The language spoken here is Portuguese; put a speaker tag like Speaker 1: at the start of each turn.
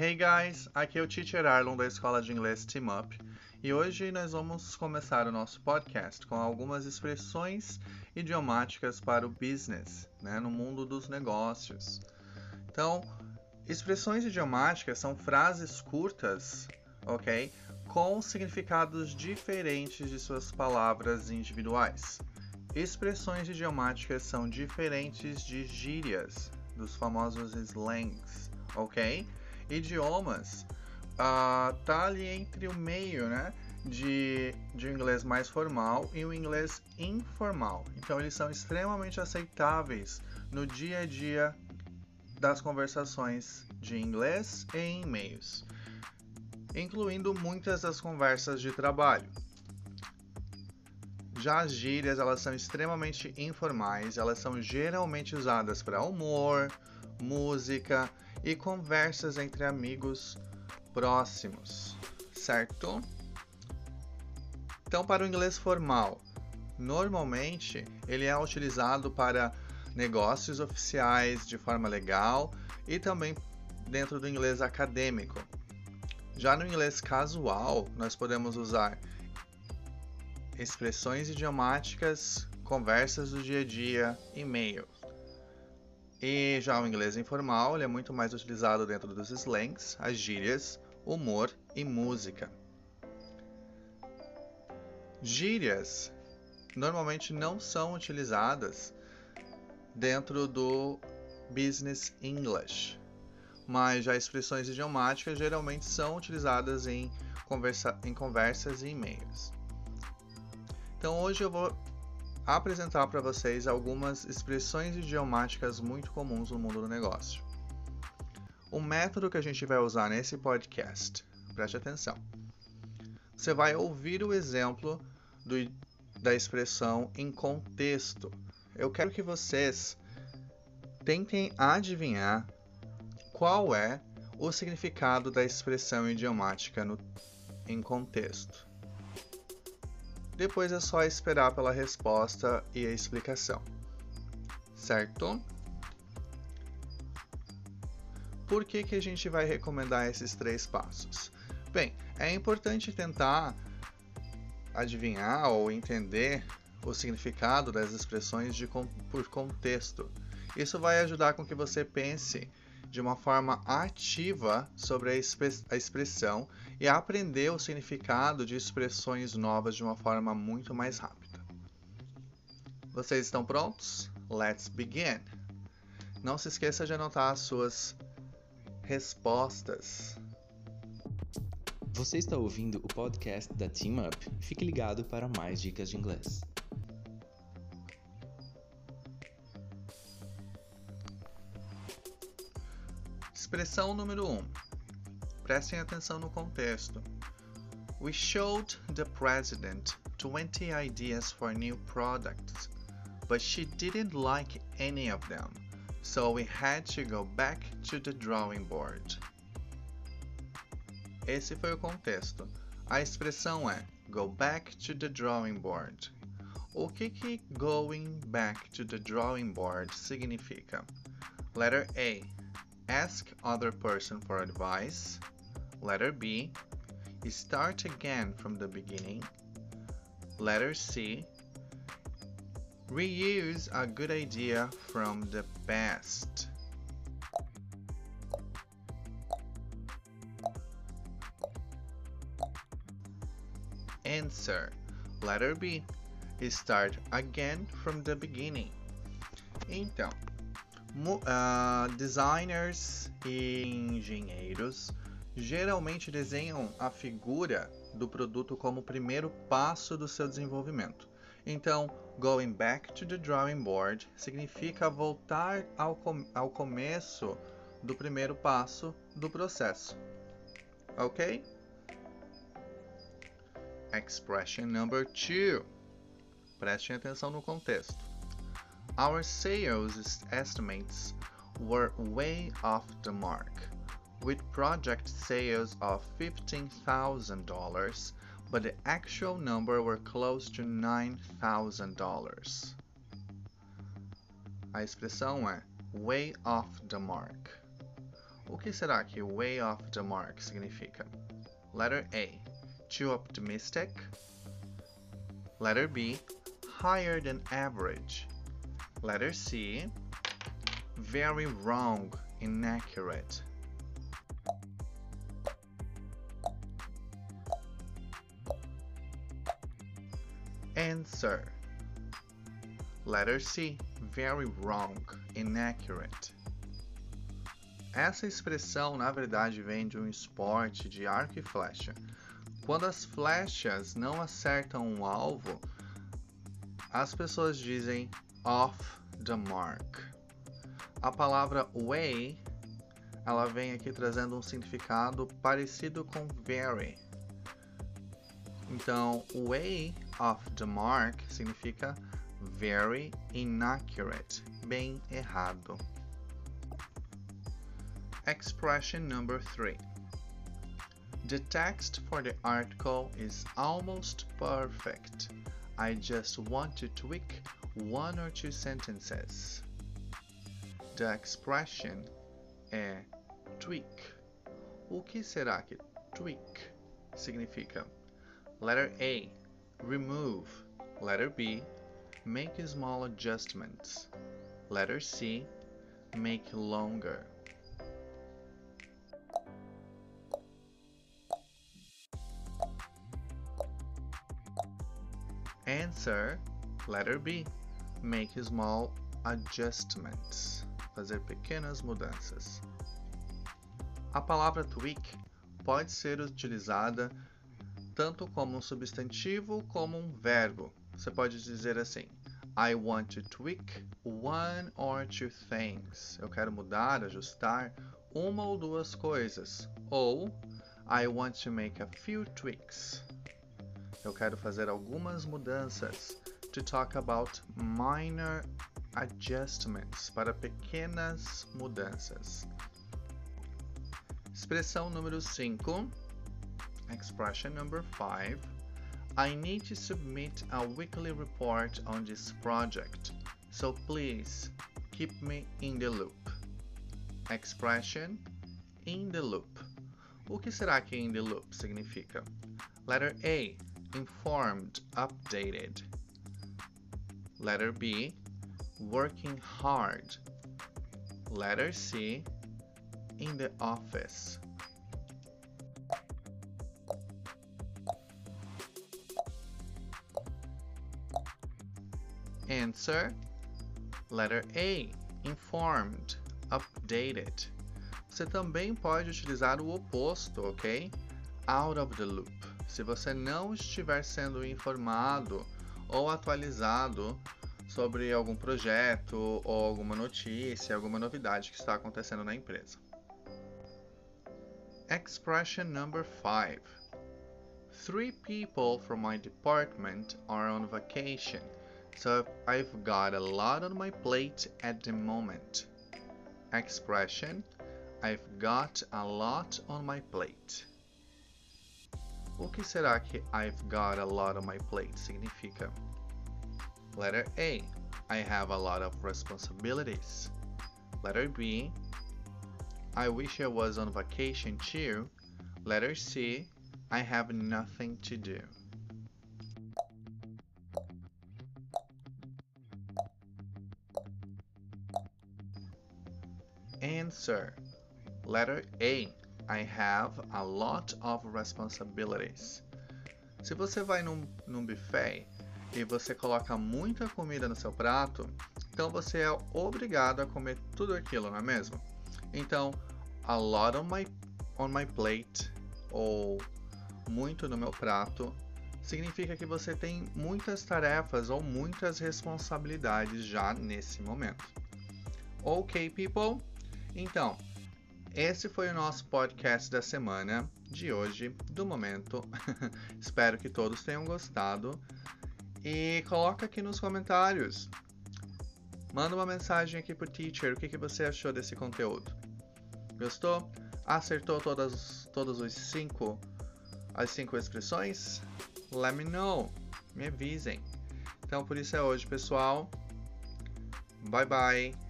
Speaker 1: Hey guys, aqui é o Teacher Arlon da Escola de Inglês Team Up e hoje nós vamos começar o nosso podcast com algumas expressões idiomáticas para o business, né, no mundo dos negócios. Então, expressões idiomáticas são frases curtas, ok? Com significados diferentes de suas palavras individuais. Expressões idiomáticas são diferentes de gírias, dos famosos slangs, ok? Idiomas uh, tá ali entre o meio, né? De, de inglês mais formal e um inglês informal. Então, eles são extremamente aceitáveis no dia a dia das conversações de inglês e em e-mails, incluindo muitas das conversas de trabalho. Já as gírias, elas são extremamente informais, elas são geralmente usadas para humor, música e conversas entre amigos próximos, certo? Então, para o inglês formal, normalmente ele é utilizado para negócios oficiais de forma legal e também dentro do inglês acadêmico. Já no inglês casual, nós podemos usar expressões idiomáticas, conversas do dia a dia, e-mail. E já o inglês informal, ele é muito mais utilizado dentro dos slangs, as gírias, humor e música. Gírias normalmente não são utilizadas dentro do business English, mas já expressões idiomáticas geralmente são utilizadas em, conversa em conversas e e-mails. Então hoje eu vou apresentar para vocês algumas expressões idiomáticas muito comuns no mundo do negócio. O método que a gente vai usar nesse podcast, preste atenção. Você vai ouvir o exemplo do, da expressão em contexto. Eu quero que vocês tentem adivinhar qual é o significado da expressão idiomática no, em contexto. Depois é só esperar pela resposta e a explicação. Certo? Por que, que a gente vai recomendar esses três passos? Bem, é importante tentar adivinhar ou entender o significado das expressões de, por contexto. Isso vai ajudar com que você pense de uma forma ativa sobre a, a expressão e aprender o significado de expressões novas de uma forma muito mais rápida. Vocês estão prontos? Let's begin! Não se esqueça de anotar as suas respostas.
Speaker 2: Você está ouvindo o podcast da Team Up. Fique ligado para mais dicas de inglês.
Speaker 1: Expressão número 1. Um. Prestem atenção no contexto. We showed the president 20 ideas for new products, but she didn't like any of them, so we had to go back to the drawing board. Esse foi o contexto. A expressão é go back to the drawing board. O que que going back to the drawing board significa? Letter A Ask other person for advice. Letter B. Start again from the beginning. Letter C. Reuse a good idea from the past. Answer. Letter B. Start again from the beginning. Então, uh, designers e engenheiros geralmente desenham a figura do produto como o primeiro passo do seu desenvolvimento. Então, going back to the drawing board significa voltar ao, com ao começo do primeiro passo do processo. Ok? Expression number two. Prestem atenção no contexto. Our sales estimates were way off the mark, with project sales of $15,000, but the actual number were close to $9,000. A expressão é way off the mark. O que será que way off the mark significa? Letter A, too optimistic. Letter B, higher than average. Letter C, very wrong, inaccurate. Answer. Letter C, very wrong, inaccurate. Essa expressão, na verdade, vem de um esporte de arco e flecha. Quando as flechas não acertam um alvo, as pessoas dizem off the mark. A palavra way, ela vem aqui trazendo um significado parecido com very. Então, way off the mark significa very inaccurate, bem errado. Expression number three. The text for the article is almost perfect. I just want to tweak one or two sentences. The expression é tweak. O que será que tweak significa? Letter A, remove. Letter B, make small adjustments. Letter C, make longer. Answer letter B. Make small adjustments. Fazer pequenas mudanças. A palavra tweak pode ser utilizada tanto como um substantivo como um verbo. Você pode dizer assim: I want to tweak one or two things. Eu quero mudar, ajustar uma ou duas coisas. Ou I want to make a few tweaks. Eu quero fazer algumas mudanças. To talk about minor adjustments para pequenas mudanças. Expressão número 5. Expression number 5. I need to submit a weekly report on this project, so please keep me in the loop. Expression in the loop. O que será que in the loop significa? Letter A informed, updated. Letter B, working hard. Letter C, in the office. Answer Letter A, informed, updated. Você também pode utilizar o oposto, ok? Out of the loop se você não estiver sendo informado ou atualizado sobre algum projeto ou alguma notícia, alguma novidade que está acontecendo na empresa. Expression number 5. Three people from my department are on vacation, so I've got a lot on my plate at the moment. Expression I've got a lot on my plate. O que será que I've got a lot on my plate significa? Letter A. I have a lot of responsibilities. Letter B. I wish I was on vacation too. Letter C. I have nothing to do. Answer. Letter A. I have a lot of responsibilities. Se você vai num, num buffet e você coloca muita comida no seu prato, então você é obrigado a comer tudo aquilo, não é mesmo? Então, a lot on my, on my plate ou muito no meu prato significa que você tem muitas tarefas ou muitas responsabilidades já nesse momento. Ok, people? Então, esse foi o nosso podcast da semana de hoje, do momento. Espero que todos tenham gostado. E coloca aqui nos comentários. Manda uma mensagem aqui pro teacher. O que, que você achou desse conteúdo? Gostou? Acertou todas, todos os cinco, as cinco expressões? Let me know. Me avisem. Então por isso é hoje, pessoal. Bye bye.